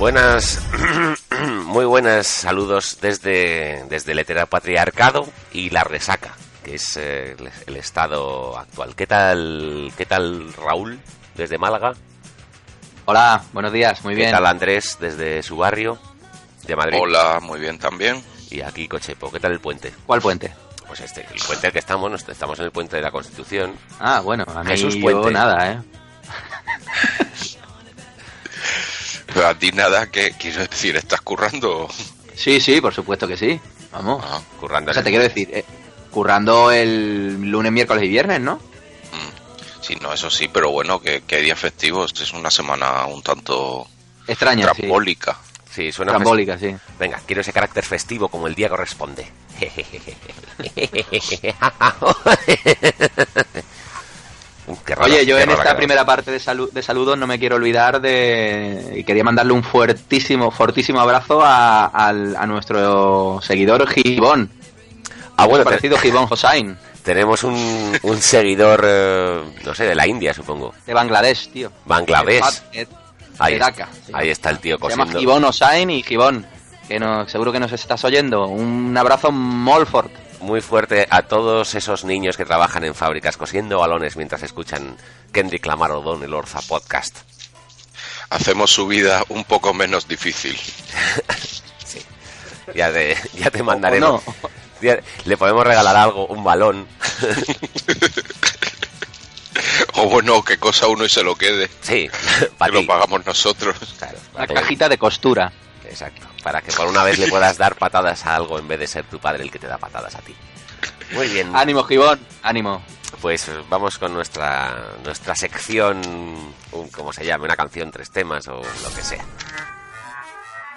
Buenas, muy buenas saludos desde, desde el heteropatriarcado y la resaca, que es eh, el, el estado actual. ¿Qué tal, qué tal Raúl desde Málaga? Hola, buenos días, muy ¿Qué bien. tal Andrés desde su barrio de Madrid? Hola, muy bien también. Y aquí Cochepo, ¿qué tal el puente? ¿Cuál puente? Pues este, el puente al que estamos, nos- estamos en el puente de la Constitución. Ah, bueno, a mí Jesús yo Puente. nada, ¿eh? Pero a ti nada, que quiero decir, ¿estás currando? Sí, sí, por supuesto que sí. Vamos. Ah, Currando o sea, te quiero decir, eh, currando el lunes, miércoles y viernes, ¿no? mm. Sí, no, eso sí, pero bueno, que, que hay días festivos, es una semana un tanto Extraña, sí. trambólica. Sí, suena Trambólica, sí. Venga, quiero ese carácter festivo como el día corresponde. Oye, yo en esta primera parte de, salu- de saludos no me quiero olvidar de... Y quería mandarle un fuertísimo, fortísimo abrazo a, nuestro seguidor Gibón. Ah, bueno, parecido Gibón Hossain, tenemos un, un seguidor, eh, no sé, de la India, supongo. de Bangladesh, tío. Bangladesh. De Ahí, Dhaka, está, sí. ahí está el tío Se llama cosiendo. Gibón Osain y Gibón, que no, seguro que nos estás oyendo. Un abrazo molt fort. Muy fuerte a todos esos niños que trabajan en fábricas cosiendo balones mientras escuchan Kendrick Lamar O'Donnell el Orza Podcast. Hacemos su vida un poco menos difícil. Sí. Ya te, ya te mandaremos. no. Ya- Le podemos regalar algo, un balón. O bueno, qué cosa uno y se lo quede, Sí, que lo pagamos nosotros. Claro, todo. cajita de costura. Exacto. Para que por una vez le puedas dar patadas a algo en vez de ser tu padre el que te da patadas a ti. Muy bien. Ánimo, Gibón, ánimo. Pues vamos con nuestra nuestra sección, un, como se llame, una canción, tres temas o lo que sea.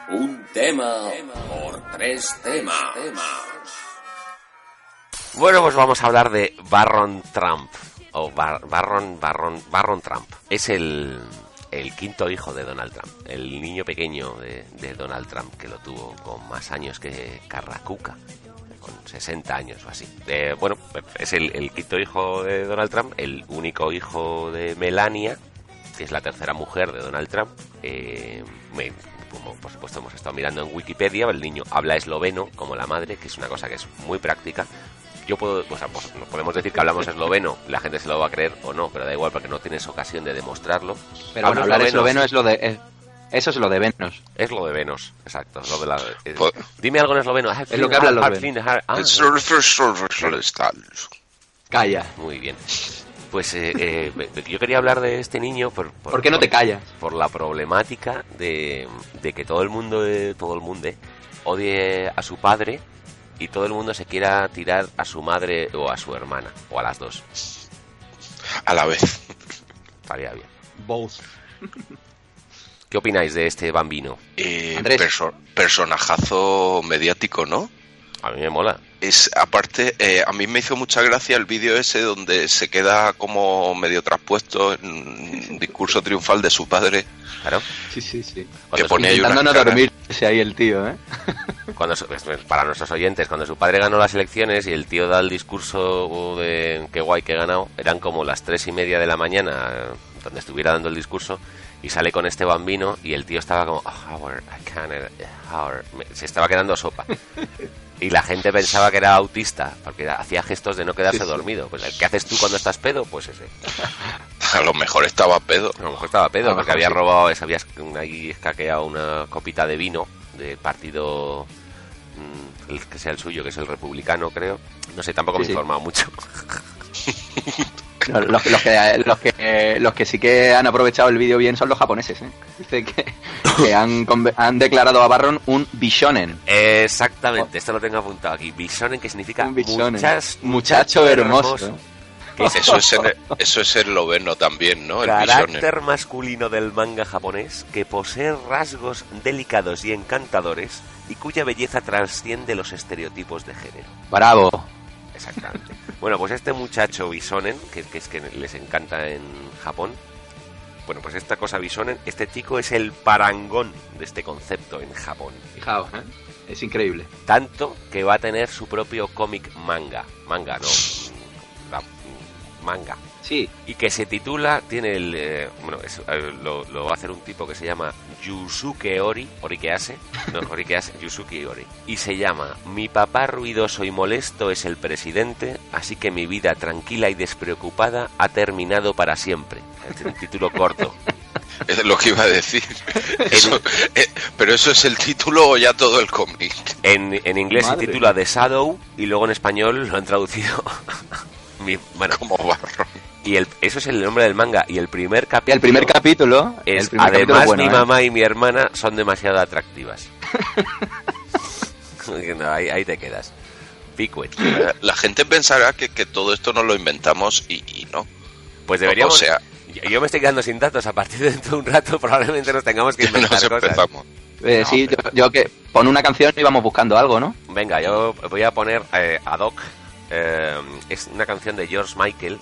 Un tema por tres temas. Bueno, pues vamos a hablar de Barron Trump. O Bar- Barron, Barron, Barron Trump. Es el, el quinto hijo de Donald Trump. El niño pequeño de, Donald Trump, que lo tuvo con más años que Carracuca. Con 60 años o así. Eh, bueno, es el, el quinto hijo de Donald Trump. El único hijo de Melania, que es la tercera mujer de Donald Trump. Eh, me- como por supuesto hemos estado mirando en Wikipedia, el niño habla esloveno como la madre, que es una cosa que es muy práctica. Yo puedo, o sea, pues, nos podemos decir que hablamos esloveno, la gente se lo va a creer o no, pero da igual porque no tienes ocasión de demostrarlo. Pero bueno, hablar esloveno es lo de... es- eso es lo de Venus. Es lo de Venus, exacto. es lo de la- Pues- dime algo en esloveno. Es lo que hablan los Ah, Calla. muy bien. Pues eh, eh, yo quería hablar de este niño por, ¿Por qué no te callas? por la problemática de, de que todo el mundo, eh, todo el mundo eh, odie a su padre y todo el mundo se quiera tirar a su madre o a su hermana o a las dos. A la vez. Estaría bien. Both. ¿Qué opináis de este bambino? Eh, Andrés. perso- personajazo mediático, ¿no? A mí me mola. Es, aparte, eh, a mí me hizo mucha gracia el vídeo ese donde se queda como medio traspuesto en un discurso triunfal de su padre. Claro. Sí, sí, sí. Cuando, ahí Intentando no dormirse ahí el tío, ¿eh? cuando su- para nuestros oyentes, cuando su padre ganó las elecciones y el tío da el discurso de qué guay que he ganado, eran como las tres y media de la mañana donde estuviera dando el discurso y sale con este bambino y el tío estaba como "Oh, Howard, I can't, eh, Howard". Me- se estaba quedando sopa y la gente pensaba que era autista porque hacía gestos de no quedarse Sí, sí. dormido pues ¿qué haces tú cuando estás pedo? pues ese A lo mejor estaba pedo. a lo mejor estaba pedo porque había sí. robado, se había ahí escaqueado una copita de vino del partido mm, el que sea el suyo, que es el republicano, creo. No sé, tampoco me he informado mucho. Los, los que, los que los que sí que han aprovechado el vídeo bien son los japoneses. ¿eh? Dice que, que han, conve- han declarado a Barron un bishonen. Exactamente, esto lo tengo apuntado aquí. Bisonen, que significa Un bishonen. muchas- Muchacho hermoso. Eso es, ser, eso es también, ¿no? El bishonen. carácter masculino del manga japonés que posee rasgos delicados y encantadores y cuya belleza trasciende los estereotipos de género. Bravo. Exactamente. bueno, pues este muchacho Bisonen, que, que es que les encanta en Japón, bueno, pues esta cosa Bisonen, este chico es el parangón de este concepto en Japón. Fijaos, ¿eh? es increíble. Tanto que va a tener su propio cómic manga. Manga, no. la- manga. Sí, Y que se titula, tiene el. eh, bueno, es- eh, lo, lo va a hacer un tipo que se llama Yusuke Ori. Ori que hace. No, Ori que hace. Yusuke Ori. Y se llama Mi papá ruidoso y molesto es el presidente, así que mi vida tranquila y despreocupada ha terminado para siempre. Es un título corto. Es lo que iba a decir. Eso- eh, pero eso es el título o ya todo el cómic. En, en inglés Madre se titula The Shadow y luego en español lo han traducido. Mi- bueno, Como barro. Y el, eso es el nombre del manga. Y el primer capítulo. el primer capítulo. es, el primer capítulo además, es bueno, mi ¿eh? mamá y mi hermana son demasiado atractivas. No, ahí, ahí te quedas. Pickwick. Eh, La gente pensará que, que todo esto nos lo inventamos y, y no. Pues deberíamos. O sea, yo- yo me estoy quedando sin datos. A partir de dentro de un rato, probablemente nos tengamos que inventar nos cosas. empezamos. Eh, sí, yo, yo que pon una canción y vamos buscando algo, ¿no? Venga, yo voy a poner eh, ad hoc. eh, es una canción de George Michael.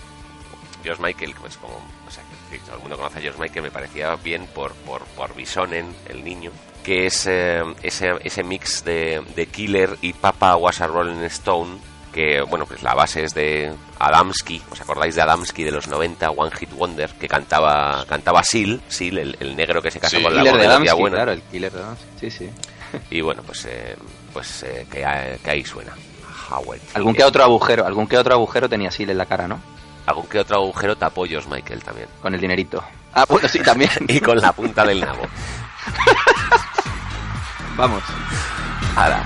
George Michael, pues como. O sea, que todo el mundo conoce a George Michael, me parecía bien por, por, por Bisonen, el niño. Que es eh, ese, ese mix de, de Killer y Papa Was a Rolling Stone. Que, bueno, pues la base es de Adamski. ¿Os acordáis de Adamski de los 90, One Hit Wonder? Que cantaba cantaba Seal, Seal el, el negro que se casó Sí. con la Killer de voz de la tía Damsky, buena. claro, el killer de Damsky, Sí, sí. Y bueno, pues, eh, pues eh, que, que ahí suena. Howard. Algún que otro agujero, algún que otro agujero tenía Sil en la cara, ¿no? Algún que otro agujero tapó George Michael también. Con el dinerito. Ah, bueno, sí, también. Y con la punta del nabo. Vamos. Ahora.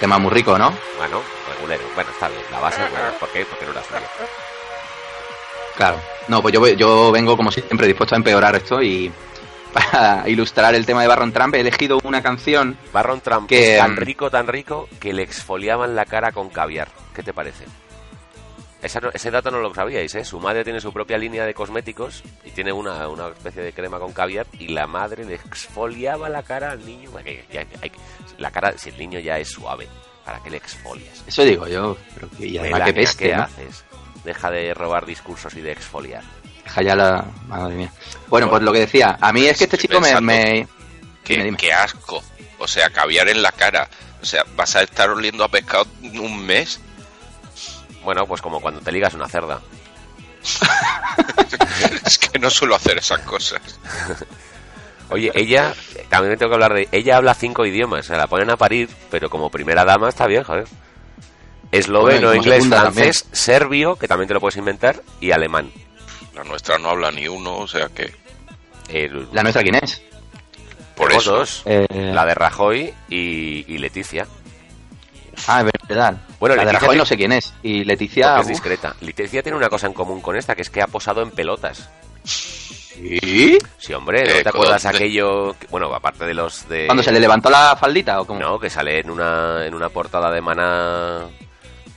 Tema muy rico, ¿no? Bueno, regulero. Bueno, está bien. La base, bueno, ¿por qué? Porque no la suya. Claro. No, pues yo, yo vengo como siempre dispuesto a empeorar esto y para ilustrar el tema de Barron Trump he elegido una canción Barron Trump Que, es tan mm, rico, tan rico, que le exfoliaban la cara con caviar. ¿Qué te parece? Esa no- ese dato no lo sabíais, ¿eh? Su madre tiene su propia línea de cosméticos y tiene una, una especie de crema con caviar y la madre le exfoliaba la cara al niño. Bueno, que- ya- hay que- la cara, si el niño ya es suave, ¿para qué le exfolias? Eso digo yo, pero que, y además que peste, ¿qué ¿no? haces? Deja de robar discursos y de exfoliar. Deja ya la... Madre mía. Bueno, pues lo que decía, a mí es que este chico me... me- Qué, Dime, dime. qué asco. O sea, caviar en la cara. O sea, vas a estar oliendo a pescado un mes. Bueno, pues como cuando te ligas una cerda. es que no suelo hacer esas cosas. Oye, ella, también tengo que hablar de. Ella habla cinco idiomas, se la ponen a parir, pero como primera dama está bien, joder. Esloveno, Bueno, inglés, francés, serbio, que también te lo puedes inventar, y alemán. La nuestra no habla ni uno, o sea que. El, ¿La nuestra quién es? Por tenemos eso. dos, Eh, la de Rajoy y, y Leticia. Ah, es verdad. Bueno, la de Rajoy te- no sé quién es. Y Leticia... es discreta. Leticia tiene una cosa en común con esta, que es que ha posado en pelotas. ¿sí? Sí, hombre, ¿no Eh, te acuerdas ¿dónde? aquello? que- bueno, aparte de los de. ¿Cuando se le levantó la faldita o cómo? No, que sale en una, en una portada de Maná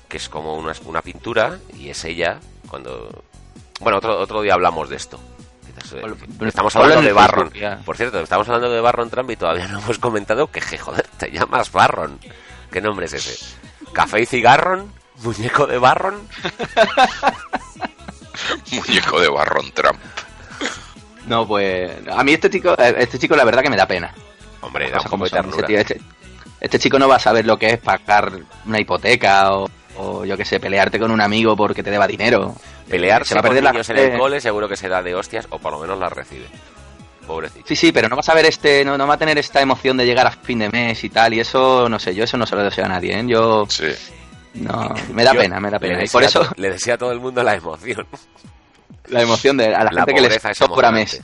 que es como una, una pintura y es ella cuando... Bueno, otro, otro día hablamos de esto. Bueno, Estamos hablando de Barron. Por cierto, estamos hablando de Barron Trump y todavía no hemos comentado que, je, joder, te llamas Barron. ¿Qué nombre es ese? ¿Café y cigarron? Muñeco de Barron. Muñeco de Barron Trump. No, pues a mí este chico, este chico la verdad que me da pena. Hombre, da un como poco de son. Ese ternura. tío, este, este chico no va a saber lo que es pagar una hipoteca o, o yo que sé, pelearte con un amigo porque te deba dinero. Pelearse Se va a con perder la niños en el cole seguro que se da de hostias o por lo menos las recibe. Pobrecito. Sí, sí, pero no va a saber este, no, no va a tener esta emoción de llegar a fin de mes y tal, y eso, no sé, yo eso no se lo deseo a nadie, ¿eh? Yo, Sí. no, me da Yo pena, me da pena. Y por a eso, le deseo a todo el mundo la emoción. la emoción de a la, La gente que les sobra emocionante. mes,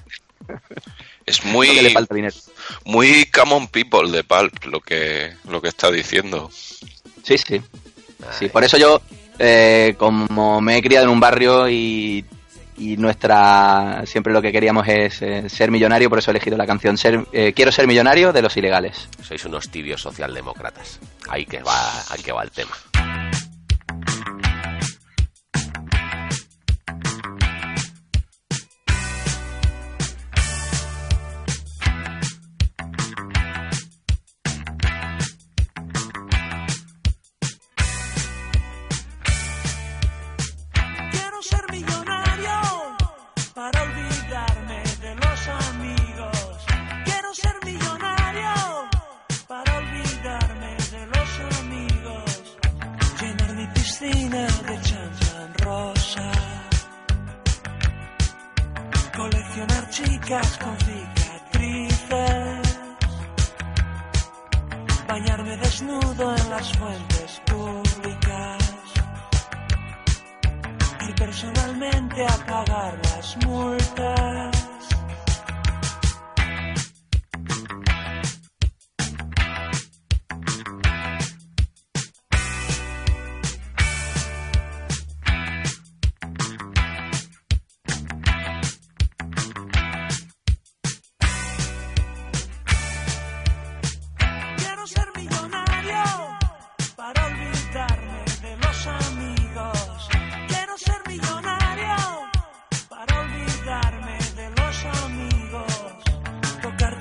Es no que le muy, falta dinero. muy common people de Pulp lo que, lo que está diciendo. Sí, sí. Sí, por eso yo, eh, como me he criado en un barrio y, y nuestra siempre lo que queríamos es eh, ser millonario, por eso he elegido la canción eh, Quiero ser millonario de los ilegales. Sois unos tibios socialdemócratas. Ahí que va, ahí que va el tema.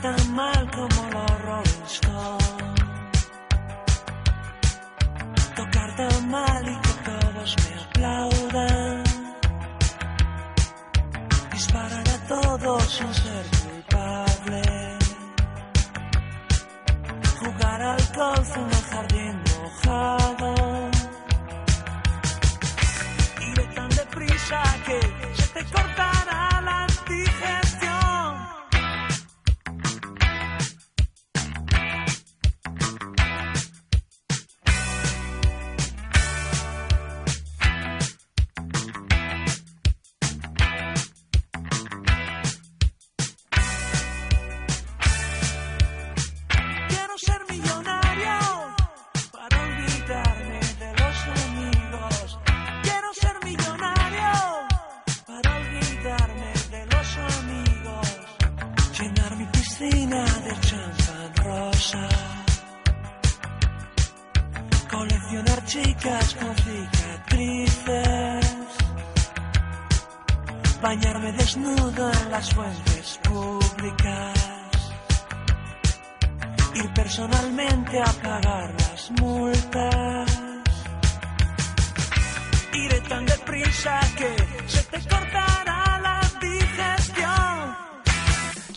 Tan mal como los Rolling Stones. Tocar tan mal y que todos me aplaudan. Disparar a todos sin ser culpable jugar al golf en el jardín mojado. Iré tan deprisa que se te cortará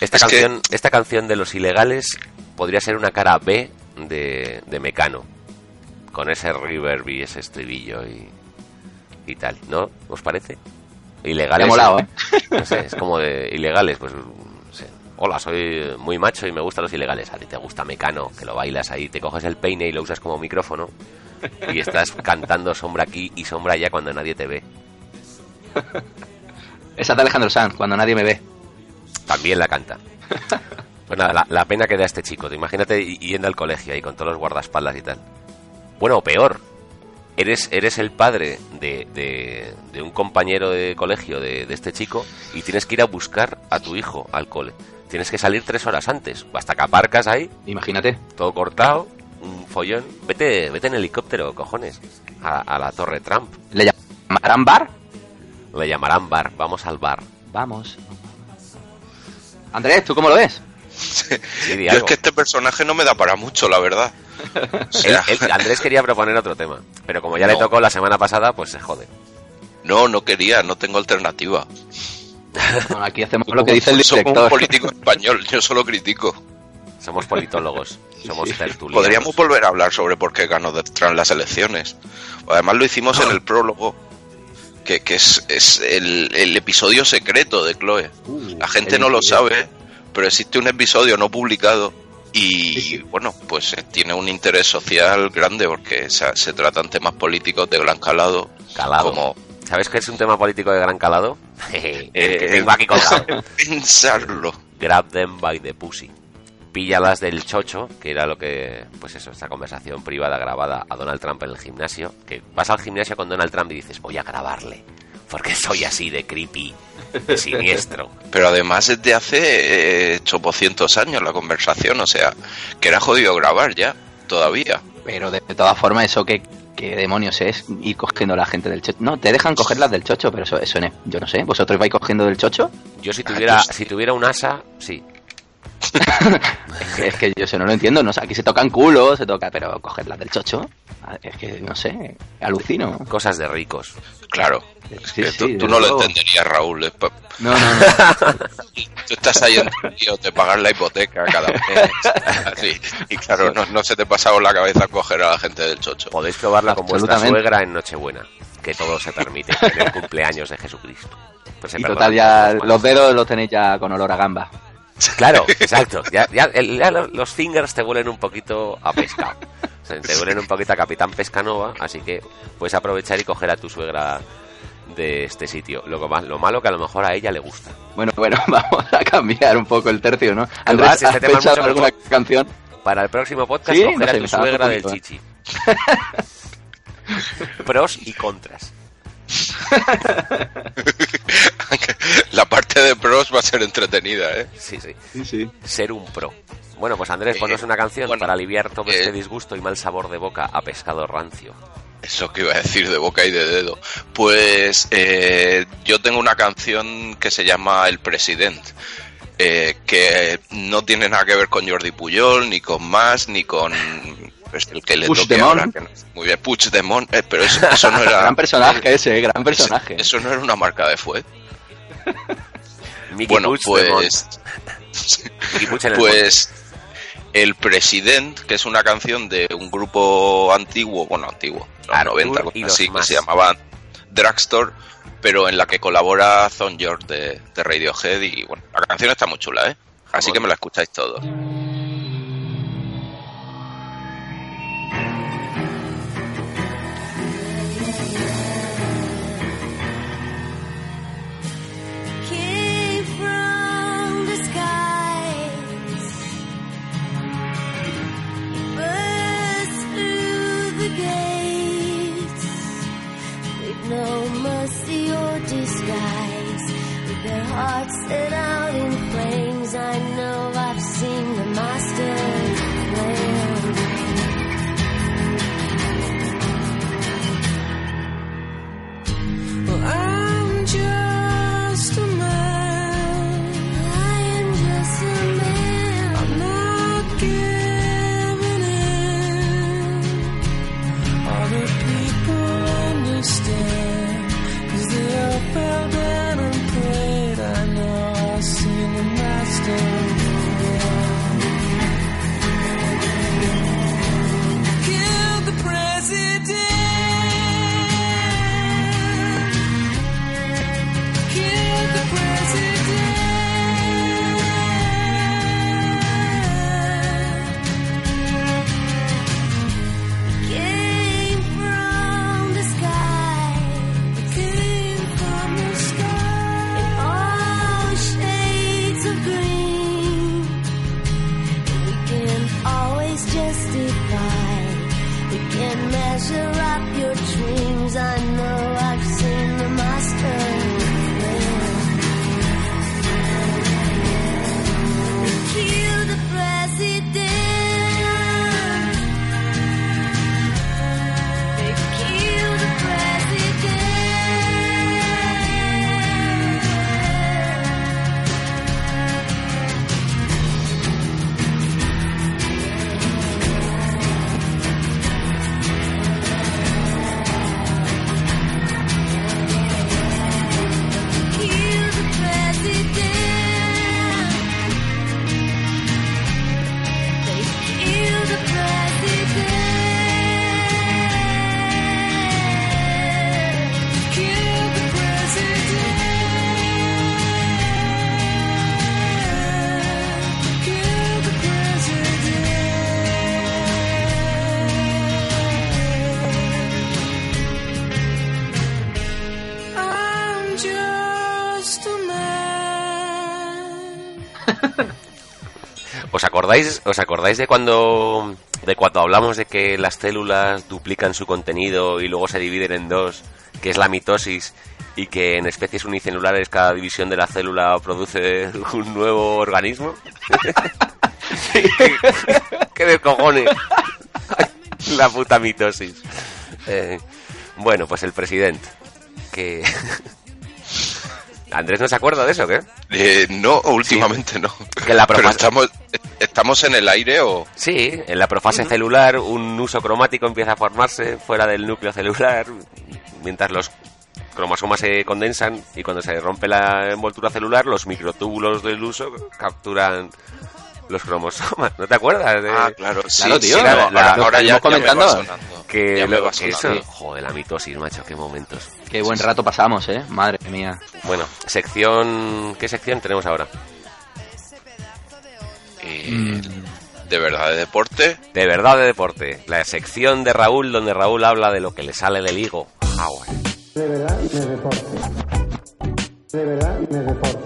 Esta Es que- canción, esta canción de los ilegales podría ser una cara B de, de Mecano. Con ese reverb y ese estribillo y, y tal, ¿no? ¿Os parece? Ilegales. Me ha molado, ¿eh? No sé, es como de ilegales, pues. Hola, soy muy macho y me gustan los ilegales. A ti te gusta Mecano, que lo bailas ahí, te coges el peine y lo usas como micrófono y estás cantando sombra aquí y sombra allá cuando nadie te ve. Esa de Alejandro Sanz, cuando nadie me ve. También la canta. Pues nada, la, la pena que da este chico. Te imagínate yendo al colegio ahí con todos los guardaespaldas y tal. Bueno, o peor. Eres, eres el padre de, de- de un compañero de colegio de, de este chico y tienes que ir a buscar a tu hijo al cole. Tienes que salir tres horas antes. Hasta que aparcas ahí, Imagínate. todo cortado, un follón. Vete, vete en helicóptero, cojones. A, a la torre Trump. ¿Le llamarán bar? Le llamarán bar. Vamos al bar. Vamos. Andrés, ¿tú cómo lo ves? Yo es que este personaje no me da para mucho, la verdad. O Él- sea, él- Andrés quería proponer otro tema, pero como ya le tocó la semana pasada, pues se jode. no, no quería, no tengo alternativa. Bueno, aquí hacemos lo que dice el Soy un director. político español, yo solo critico. Somos politólogos, somos tertulianos. Podríamos volver a hablar sobre por qué ganó Trump las elecciones. Además lo hicimos en el prólogo, que, que es, es el, el episodio secreto de Chloe. La gente no lo sabe, pero existe un episodio no publicado y bueno, pues eh, tiene un interés social grande porque se, se tratan temas políticos de gran calado. Calado. Como ¿Sabes qué es un tema político de gran calado? el que Eh, tengo aquí colgado. pensarlo. Grab them by the pussy. Píllalas del chocho, que era lo que, pues eso, esta conversación privada grabada a Donald Trump en el gimnasio. Que vas al gimnasio con Donald Trump y dices, voy a grabarle, porque soy así de creepy, de siniestro. Pero además es de hace eh, 800 años la conversación, o sea, que era jodido grabar ya, todavía. Pero de, de todas formas, eso que, que demonios es ir cogiendo a la gente del chocho. No, te dejan cogerlas del chocho, pero eso, eso no es- yo no sé. ¿Vosotros vais cogiendo del chocho? Yo si tuviera, pues- si tuviera un asa, sí. Es que, es que yo eso no lo entiendo. No sé, aquí se tocan culos, se toca, pero cogerlas del chocho. Es que no sé, alucino. Cosas de ricos. Claro. Sí, Que sí, tú, no lo entenderías, Raúl. es pa- No, no, no. Tú estás ahí en tu lío de pagar la hipoteca cada mes. así, y claro, no, no se te pasa por la cabeza coger a la gente del chocho. Podéis probarla con vuestra suegra en Nochebuena, que todo se permite, en el cumpleaños de Jesucristo. Pues Y total, ya los dedos los tenéis ya con olor a gamba. Claro, exacto. Ya, ya, los fingers te huelen un poquito a pescado. O sea, te huelen un poquito a Capitán Pescanova, así que puedes aprovechar y coger a tu suegra de este sitio. Lo, lo malo que a lo mejor a ella le gusta. Bueno, bueno, vamos a cambiar un poco el tercio, ¿no? Andrés, Andrés, este ¿has pensado alguna mejor. canción? Para el próximo podcast, Sí, coger no a tu suegra del chichi. Pros y contras. La parte de pros va a ser entretenida, ¿eh? Sí, sí. Sí, sí. Ser un pro. Bueno, pues Andrés, Eh, ponnos una canción bueno, para aliviar todo eh, este disgusto y mal sabor de boca a pescado rancio. Eso que iba a decir de boca y de dedo. Pues eh, yo tengo una canción que se llama El Presidente, eh, que no tiene nada que ver con Jordi Puyol, ni con más, ni con pues, el que le toque Puigdemont. ahora. Que no, muy bien, Puigdemont, eh, pero eso, eso no era... Gran personaje ese, eh, gran personaje. eso no era una marca de fue. Mickey Bueno, pues... Pues El President, que es una canción de un grupo antiguo, bueno, antiguo, los Artur 90, y cosas los así, que se llamaba Drugstore, pero en la que colabora Thon York de, de Radiohead y bueno, la canción está muy chula, ¿eh? Así que me la escucháis todos. ¿Os acordáis de cuando de cuando hablamos de que las células duplican su contenido y luego se dividen en dos, que es la mitosis y que en especies unicelulares cada división de la célula produce un nuevo organismo? ¿Qué de cojones? la puta mitosis. Eh, bueno, pues el presidente Andrés no se acuerda de eso, ¿qué? Eh, no, últimamente no. Que la Pero estamos, estamos en el aire o... Sí, en la profase celular un uso cromático empieza a formarse fuera del núcleo celular, mientras los cromosomas se condensan y cuando se rompe la envoltura celular, los microtúbulos del uso capturan los cromosomas. ¿No te acuerdas? De... Ah, claro, sí, Claro, tío, sí, ahora, ya, comentando. ya me va sonando. Que, Ya me luego- va que sonando. eso, joder, la mitosis, macho, qué momentos. Qué buen rato pasamos, ¿eh? Madre mía. Bueno, sección, ¿qué sección tenemos ahora? Eh, De verdad, de deporte. De verdad de deporte, la sección de Raúl donde Raúl habla de lo que le sale del higo. Ah, bueno. De verdad y de deporte. De verdad y de deporte.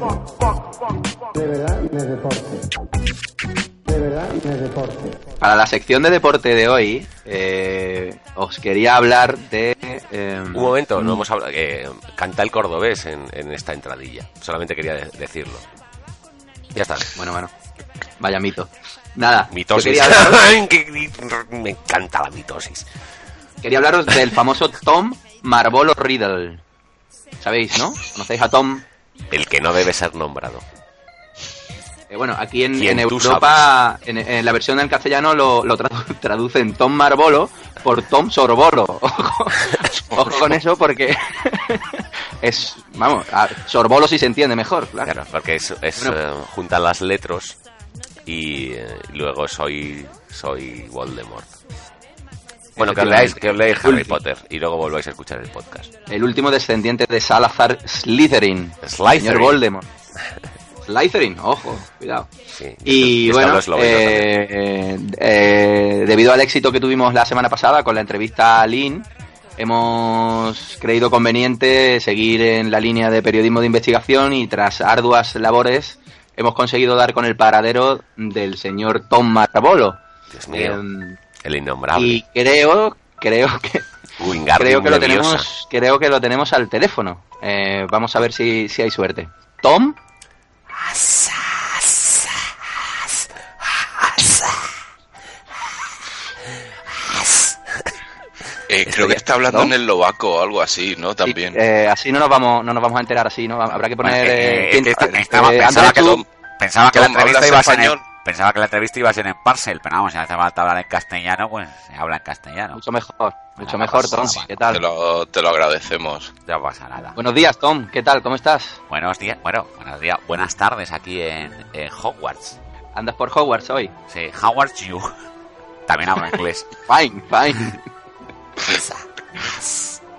De verdad y de deporte. De verdad y de deporte. Para la sección de deporte de hoy, eh, os quería hablar de... eh, Un momento, no hemos hablado. eh, canta el cordobés en, en esta entradilla. Solamente quería de- decirlo. Ya está. Bueno, bueno. Vaya mito. Nada. Mitosis. Hablaros, Me encanta la mitosis. quería hablaros del famoso Tom Marvolo Riddle. ¿Sabéis, no? ¿Conocéis a Tom? El que no debe ser nombrado. Eh, bueno, aquí en, ¿Quién en tú Europa, en, en la versión en castellano lo, lo tradu- traducen Tom Marvolo por Tom Sorbolo. Ojo, ojo con eso porque es, vamos, a- Sorbolo si se entiende mejor, claro. Claro, porque es, es, Bueno. eh, juntan las letras y eh, luego soy soy Voldemort. Bueno, que os leáis, que os leáis Harry. Potter y luego volváis a escuchar el podcast. El último descendiente de Salazar Slytherin. Slytherin. Señor Voldemort. Slytherin, ojo, cuidado. Sí, Y esto bueno, eh, eh, debido al éxito que tuvimos la semana pasada con la entrevista a Lynn, hemos creído conveniente seguir en la línea de periodismo de investigación y tras arduas labores hemos conseguido dar con el paradero del señor Tom Marvolo. Dios mío, Em, el innombrable. y creo, creo que Wingardium creo que lo tenemos, creo que lo tenemos al teléfono. Eh, vamos a ver si, si hay suerte. Tom, Eh, creo que está hablando en el lobaco o algo así, ¿no? También. eh, así no nos vamos, no nos vamos a enterar así, ¿no? Habrá que poner. Eh, estaba- pensaba que tú- lo- Pensaba que la entrevista ¿hablas iba a ser en, pensaba que la entrevista iba a ser en parcel, pero vamos, si hace falta hablar en castellano, pues se habla en castellano. mucho mejor, mucho no mejor, Tom. nada. ¿Qué Te tal? lo, te lo agradecemos. No pasa nada. Buenos días, Tom. ¿Qué tal? ¿Cómo estás? Buenos días, bueno, buenos días, buenas tardes aquí en, en Hogwarts. ¿Andas por Hogwarts hoy? Sí, Hogwarts you. También hablo inglés. Fine, fine.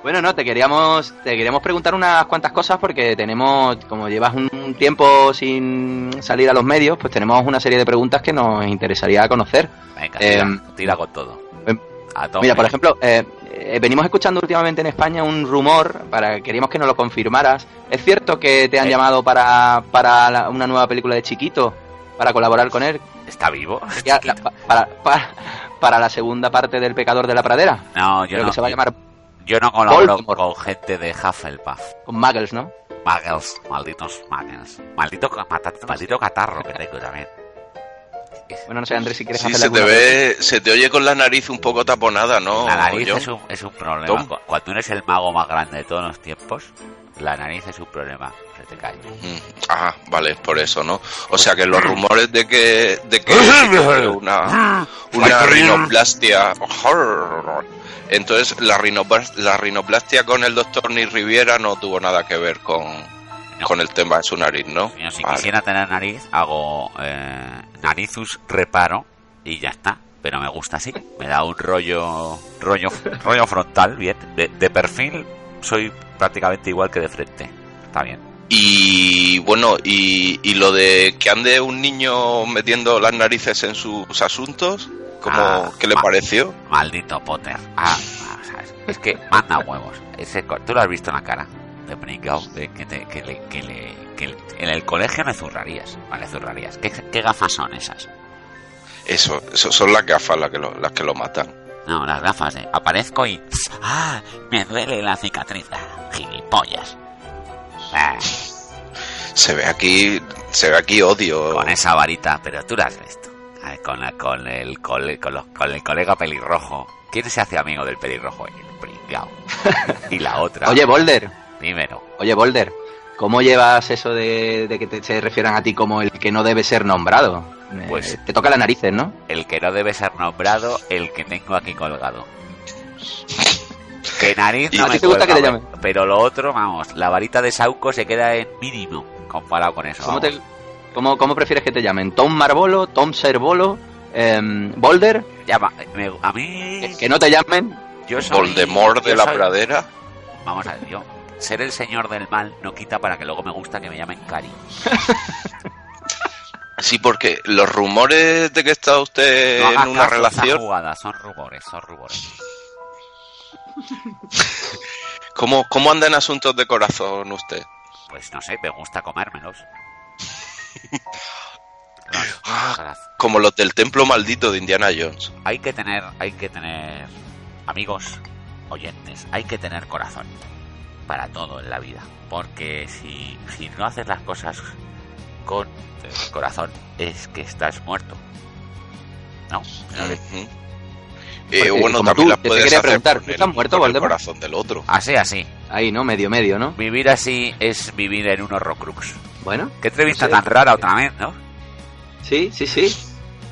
Bueno, no, te queríamos, te queríamos preguntar unas cuantas cosas porque tenemos, como llevas un tiempo sin salir a los medios, pues tenemos una serie de preguntas que nos interesaría conocer. Venga, tira, Em, tira con todo. em, A. Mira, por ejemplo, eh, eh, venimos escuchando últimamente en España un rumor, para queríamos que nos lo confirmaras. ¿Es cierto que te han Eh. llamado para, para la- una nueva película de Chiquito? Para colaborar con él. ¿Está vivo? Ya, para, para la segunda parte del Pecador de la Pradera. No, yo Creo no. que se va a llamar Yo no colaboro Voldemort. con gente de Hufflepuff. con Muggles, ¿no? Muggles, malditos muggles. Maldito, catarro que tengo también. Bueno, no sé, Andrés, si quieres Sí, hacerle se te ve, se te oye con la nariz un poco taponada, ¿no? La nariz es un, es un problema. Tom. Cuando eres el mago más grande de todos los tiempos, la nariz es un problema. Se te cae. Mm, Ah, vale, es por eso, ¿no? O sea que los rumores de que, de que una, una rinoplastia. Entonces, la, rinoplas- la rinoplastia con el doctor Nick Riviera no tuvo nada que ver con, No. con el tema de su nariz, ¿no? Yo, si Vale. quisiera tener nariz, hago eh, narizus reparo y ya está. Pero me gusta así. Me da un rollo rollo rollo frontal, bien. De, de perfil soy prácticamente igual que de frente. Está bien. Y bueno, y, y lo de que ande un niño metiendo las narices en sus asuntos, ¿cómo, Ah, ¿qué le pareció? Maldito Potter. Ah, ah, ¿sabes? Es que manda huevos. Ese, Tú lo has visto en la cara de pringao, de que, te- que le, que le que el- en el colegio me zurrarías. Vale, zurrarías. ¿Qué, qué gafas son esas? Eso, eso son las gafas las que lo, las que lo matan. No, las gafas de aparezco y... ¡Ah! Me duele la cicatriz. Ah, Gilipollas. Ah, Se ve aquí, se ve aquí odio. con esa varita, pero tú la has visto. Ah, Con, la- con, el, con, los- con el colega pelirrojo. ¿Quién se hace amigo del pelirrojo? El pringao. Y la otra. Oye, Boulder, Dímelo. oye, Boulder, ¿cómo llevas eso de, de que te, se refieran a ti como el que no debe ser nombrado? Eh, Pues- te toca las narices, ¿no? El que no debe ser nombrado, el que tengo aquí colgado. Que nariz ¿Y no a ti me te gusta cuelga, que güey. Pero lo otro, vamos, la varita de Sauco se queda en mínimo comparado con eso. ¿Cómo, te- cómo- cómo prefieres que te llamen? ¿Tom Marbolo? ¿Tom Serbolo? em, ¿Boulder? Llama- me- a mí, Que no te llamen. yo soy... Voldemort de yo la soy- pradera. Vamos a ver, yo... Ser el señor del mal no quita para que luego me gusta que me llamen Cari. Sí, porque los rumores de que está usted No en una relación, jugada, son rumores, son rumores. ¿Cómo, ¿cómo anda en asuntos de corazón usted? Pues no sé, me gusta comérmelos. Ah. Como los del templo maldito de Indiana Jones. hay que tener, hay que tener amigos, oyentes, hay que tener corazón para todo en la vida. Porque si, si no haces las cosas con el corazón, es que estás muerto. ¿No? Ujú. Eh, Porque, bueno, como también tú, las te- puedes quería hacer preguntar, con ¿tú estás muerto, con el corazón del otro. Así, así. Ahí, ¿no? Medio, medio, ¿no? Vivir así es vivir en un horrocrux. Bueno. Qué entrevista Sí. tan rara otra vez, ¿no? Sí, sí, sí.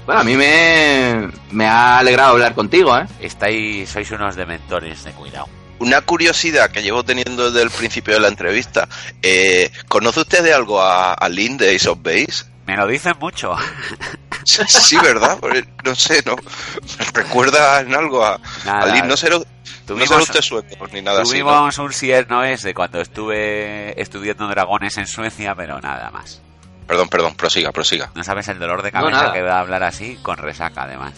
Bueno, a mí me, me ha alegrado hablar contigo, ¿eh? Estáis, sois unos dementores de cuidado. Una curiosidad que llevo teniendo desde el principio de la entrevista. Eh, ¿Conoce usted de algo a, a Lynn de Ace of Base? Me lo dicen mucho. Sí, sí, ¿verdad? No sé, no. ¿Me ¿Recuerda en algo a, Nada. a Lynn? No será, no Tuvimos- será usted sueco ni nada así. ¿no? Tuvimos un sier no es de cuando estuve estudiando dragones en Suecia, pero nada más. Perdón, perdón, prosiga, prosiga. No sabes el dolor de No, cabeza que da hablar así con resaca, además.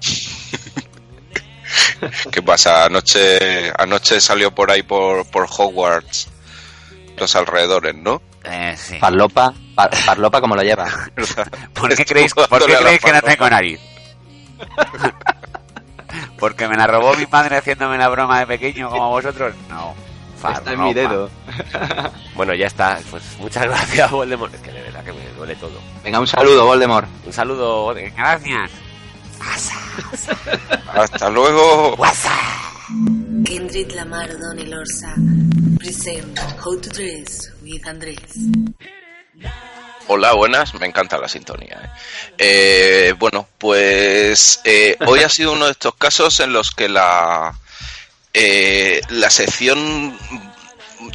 ¿Qué pasa? Anoche, anoche salió por ahí por, por Hogwarts los alrededores, ¿no? Eh, sí. Farlopa, par- farlopa como lo lleva. ¿Por qué creéis, ¿por dándole qué a la creéis que no farlopa. tengo nariz? ¿Porque me la robó mi padre haciéndome la broma de pequeño como vosotros? No. Está en mi farlopa. dedo. Bueno, ya está. Pues muchas gracias, Voldemort. Es que de verdad que me duele todo. Venga, un saludo, Voldemort. Un saludo. Gracias. Hasta luego. Kendrick Lamar Donny Lorsa present How to Dress with Andrés. Hola, buenas, me encanta la sintonía. ¿eh? Eh, bueno, pues eh, hoy ha sido uno de estos casos en los que la, eh, la sección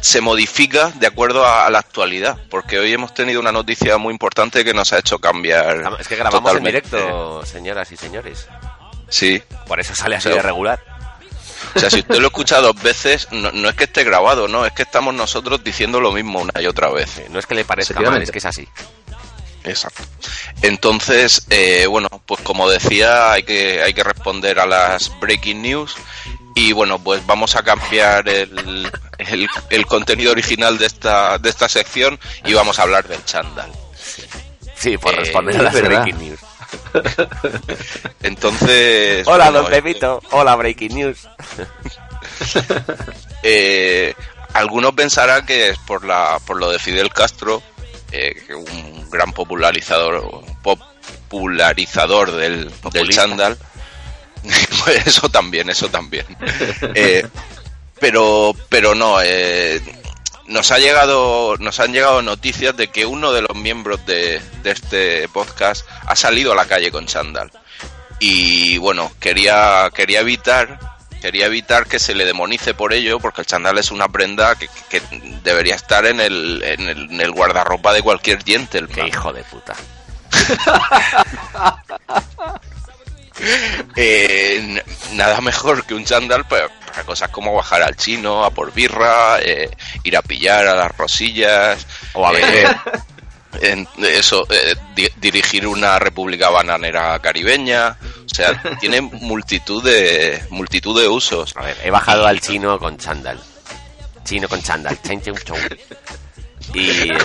se modifica de acuerdo a, a la actualidad, porque hoy hemos tenido una noticia muy importante que nos ha hecho cambiar. Es que grabamos en directo, señoras y señores. Sí. Por eso sale así Pero- de regular. O sea, si usted lo escucha dos veces, no, no es que esté grabado, no, es que estamos nosotros diciendo lo mismo una y otra vez. No es que le parezca mal, es que es así. Exacto. Entonces, eh, bueno, pues como decía, hay que, hay que responder a las breaking news. Y bueno, pues vamos a cambiar el, el, el contenido original de esta, de esta sección y vamos a hablar del chándal. Sí, por Eh, responder a las breaking news. Entonces. Hola, bueno, don Pepito. Hola, breaking news. Eh, algunos pensarán que es por la por lo de Fidel Castro, eh, un gran popularizador popularizador del, del Populista. chándal. Pues eso también, eso también. Eh, pero pero no, eh, nos ha llegado nos han llegado noticias de que uno de los miembros de, de este podcast ha salido a la calle con chándal y bueno quería quería evitar quería evitar que se le demonice por ello porque el chándal es una prenda que, que debería estar en el, en el en el guardarropa de cualquier gentleman Qué hijo de puta. Eh, nada mejor que un chándal pues, para cosas como bajar al chino, a por birra, eh, ir a pillar a las rosillas. O a beber. en- eso, eh, di- dirigir una república bananera caribeña. O sea, tiene multitud de, multitud de usos. A ver, he bajado al chino con chándal. Chino con chándal. Y. eh,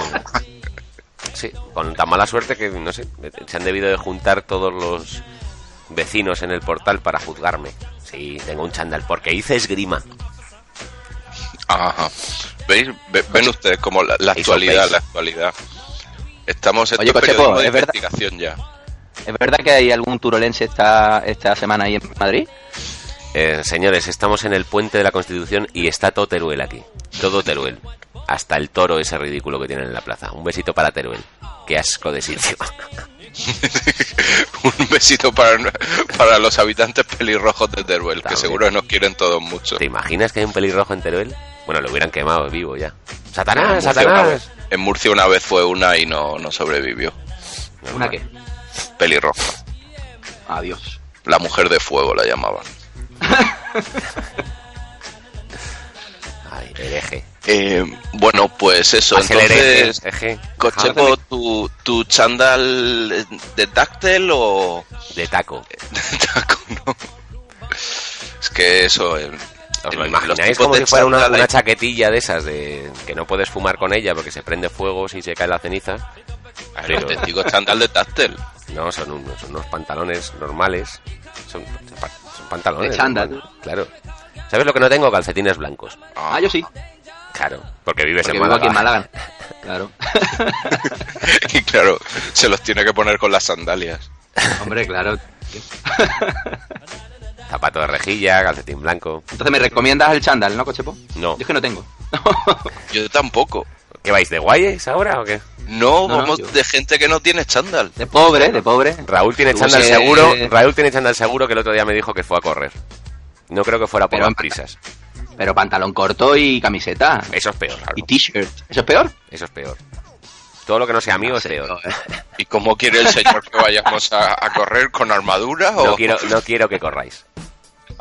Sí, con tan mala suerte que, no sé, se han debido de juntar todos los vecinos en el portal para juzgarme. Sí, tengo un chándal, porque hice esgrima. Ajá. ¿Veis? Ve- Ven ustedes como la, actualidad, la actualidad. Estamos en Oye, este Pacheco, periodismo de ¿es verdad? investigación ya. ¿Es verdad que hay algún turolense esta, esta semana ahí en Madrid? Eh, señores, estamos en el puente de la Constitución y está todo Teruel aquí. Todo Teruel. Hasta el toro ese ridículo que tienen en la plaza. Un besito para Teruel. Qué asco de sitio. Un besito para, para los habitantes pelirrojos de Teruel, que seguro que nos quieren todos mucho. ¿Te imaginas que hay un pelirrojo en Teruel? Bueno, lo hubieran quemado vivo ya. ¡Satanás, En Murcia una Satanás! vez- en Murcia una vez fue una y no, no sobrevivió. ¿Una qué? Pelirroja. Adiós. La mujer de fuego la llamaban. Ay, hereje. Eh, bueno, pues eso. Haz el hereje, Entonces, hereje. Cocheco, ¿tu, ¿tu chándal de táctil o De taco. de taco? No. Es que eso... eh, ¿Os lo imagináis como si fuera una, chaquetilla de esas de que no puedes fumar con ella porque se prende fuego si se cae la ceniza? Pero- auténtico chándal de táctil. No, son unos, son unos pantalones normales. Son, son pantalones. De chándal. normales, Claro. ¿Sabes lo que no tengo? Calcetines blancos. Ah, yo sí. Claro, porque vives Porque en vivo Málaga. aquí en Málaga. Claro. y claro, se los tiene que poner con las sandalias. Hombre, claro. Zapato de rejilla, calcetín blanco. Entonces, ¿me recomiendas el chándal, no, Cochepo? No. Yo es que no tengo. Yo tampoco. ¿Qué vais, de guayes ahora o qué? No, vamos yo- de gente que no tiene chándal. De pobre, de pobre. Raúl tiene chándal seguro. Raúl tiene chándal seguro que el otro día me dijo que fue a correr. No creo que fuera por Pero- las prisas. Pero pantalón corto y camiseta. Eso es peor. Y t-shirt. ¿Eso es peor? Eso es peor. Todo lo que no sea amigo es peor. no. ¿Y cómo quiere el señor que vayamos a, a correr con armadura? O... No quiero, no quiero que corráis.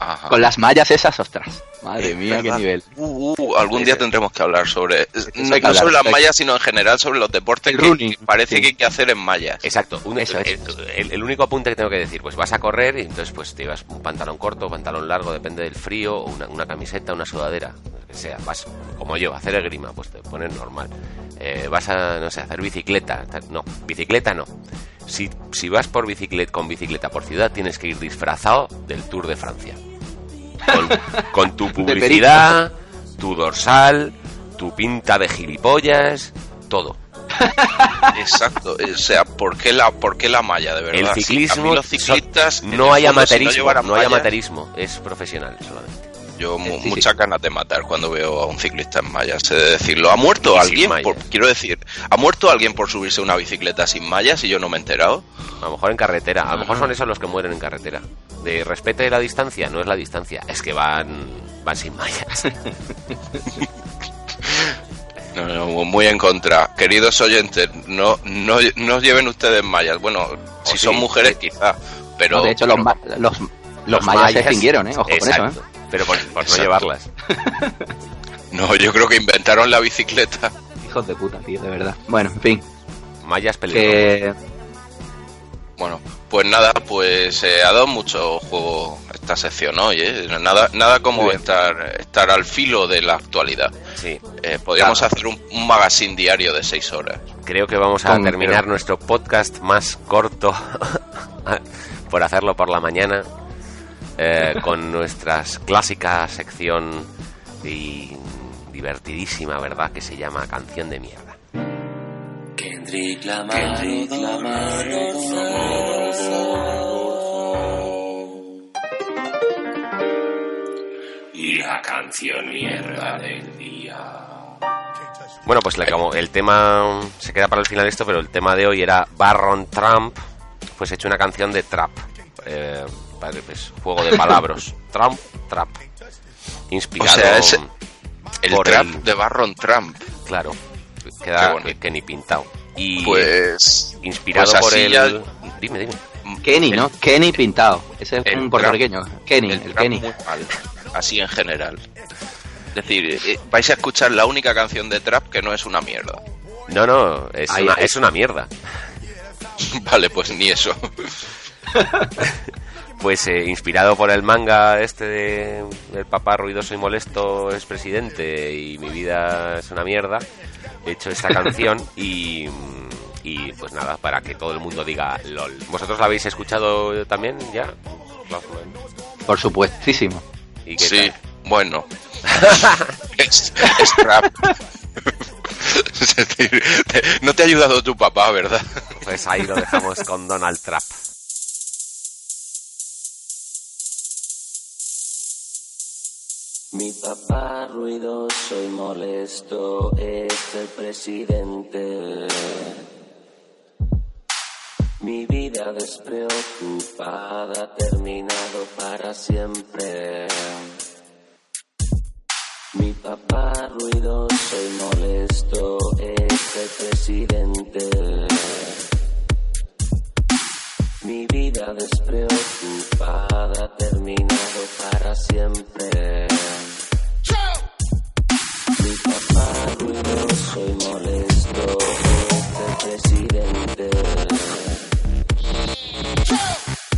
Ajá. Con las mallas esas, ostras. Madre mía, qué nivel. Uh, uh, algún día tendremos que hablar sobre. No, hay que no hablar, sobre las mallas, sino en general sobre los deportes El que, running, que parece sí. que hay que hacer en mallas. Exacto. Un- Eso, el, eso. el- el único apunte que tengo que decir, pues vas a correr y entonces pues te llevas un pantalón corto, pantalón largo, depende del frío, una, una camiseta, una sudadera, lo que sea. Vas como yo, a hacer el grima, pues te pones normal. Eh, vas a, no sé, a hacer bicicleta. No, bicicleta no. Si, si vas por bicicleta, con bicicleta por ciudad, tienes que ir disfrazado del Tour de Francia. Con, con tu publicidad, tu dorsal, tu pinta de gilipollas, todo. Exacto. O sea, ¿por qué la, por qué la malla, de verdad? El Sí, a ciclismo mí los ciclistas. no hay fondo, amateurismo, llevaran no, hay amateurismo, es profesional solamente. Yo mu- Sí, sí. muchas ganas de matar cuando veo a un ciclista en mallas, de decirlo. ¿Ha muerto Y alguien? Por, quiero decir, ¿ha muerto alguien por subirse a una bicicleta sin mallas y yo no me he enterado? A lo mejor en carretera, a lo mejor son esos los que mueren en carretera. De respete la distancia, no es la distancia, es que van van sin mallas. No, no, muy en contra. Queridos oyentes, no, no, no lleven ustedes mallas. Bueno, si sí, son mujeres sí. quizá, pero... No, de hecho, los, ma- los, los, mayas se extinguieron, ¿eh? Ojo Exacto, con eso, ¿eh? Pero por, por no llevarlas. No, yo creo que inventaron la bicicleta. Hijos de puta, tío, de verdad. Bueno, en fin. Mallas peligrosas. Que... Bueno, pues nada, pues eh, ha dado mucho juego esta sección hoy, ¿eh? Nada, nada como estar, estar al filo de la actualidad. Sí, Eh, podríamos Claro. hacer un, un magazine diario de seis horas. creo que vamos a Con- terminar nuestro podcast más corto por hacerlo por la mañana eh, con nuestra clásica sección y divertidísima, ¿verdad? Que se llama Canción de Mierda. Kendrick Lamar, Kendrick Lamar, Y la canción mierda del día. Bueno, pues le- como el tema se queda para el final esto, pero el tema de hoy era Barron Trump, pues he hecho una canción de trap, eh, vale, pues, juego de palabras, Trump, trap, inspirado O sea, es El por trap el- de Barron Trump. claro, queda que, que ni pintado y Pues... inspirado pues por así el, ya- dime, dime, Kenny, ¿no? Kenny pintado. Ese es el un puertorriqueño. Kenny, el el, Kenny. muy mal, así en general. Es decir, eh, vais a escuchar la única canción de trap que no es una mierda. no, no, es, Ahí, una, es una mierda. Vale, pues ni eso. Pues eh, inspirado por el manga este de el papá ruidoso y molesto es presidente y mi vida es una mierda, hecho esta canción y, y pues nada, para que todo el mundo diga LOL. ¿Vosotros la habéis escuchado también ya? Por supuestísimo. ¿Y qué Sí, tal? bueno. es, es trap. Es decir, te- no te ha ayudado tu papá, ¿verdad? Pues ahí lo dejamos con Donald Trump. Mi papá ruidoso y molesto es el presidente. Mi vida despreocupada ha terminado para siempre. Mi papá ruidoso y molesto es el presidente. Mi vida despreocupada terminado para siempre. Mi papá ruidoso y molesto es el presidente.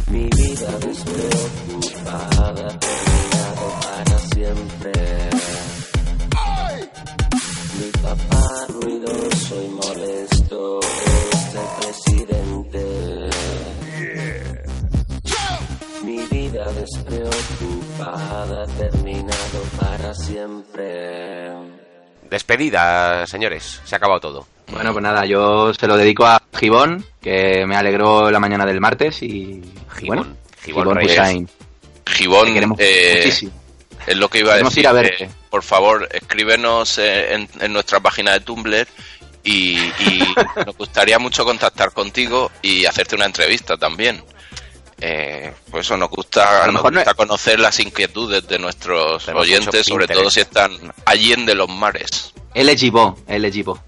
Mi vida despreocupada terminado para siempre. Mi papá ruidoso y molesto es el Mi vida despreocupada ha terminado para siempre. Despedida, señores. Se ha acabado todo. Bueno, pues nada, yo se lo dedico a Gibón, que me alegró la mañana del martes y Gibón. bueno, Gibón Gibón. Gibón, eh, muchísimo. es lo que iba a Queremos decir. ir a eh, verte. por favor, escríbenos eh, en, en nuestra página de Tumblr y, y nos gustaría mucho contactar contigo y hacerte una entrevista también. Eh, pues eso, nos gusta, A lo nos no gusta conocer las inquietudes de nuestros Tenemos oyentes, sobre todo si están allende los mares. Él es Gibón, él es Gibón.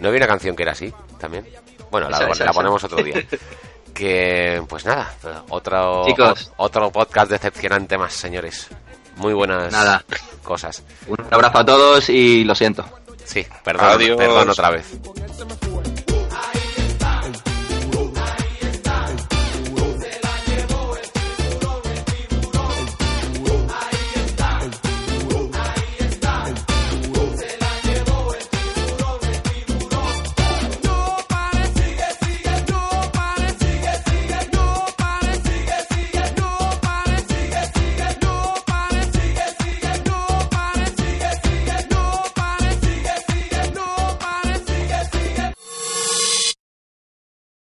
¿No había una canción que era así también? Bueno, la, Esa, esa, la esa. ponemos otro día. que, pues nada, otro, Chicos. o- otro podcast decepcionante más, señores. Muy buenas Nada. cosas. Un abrazo a todos y lo siento. Sí, perdón, Adiós. perdón otra vez.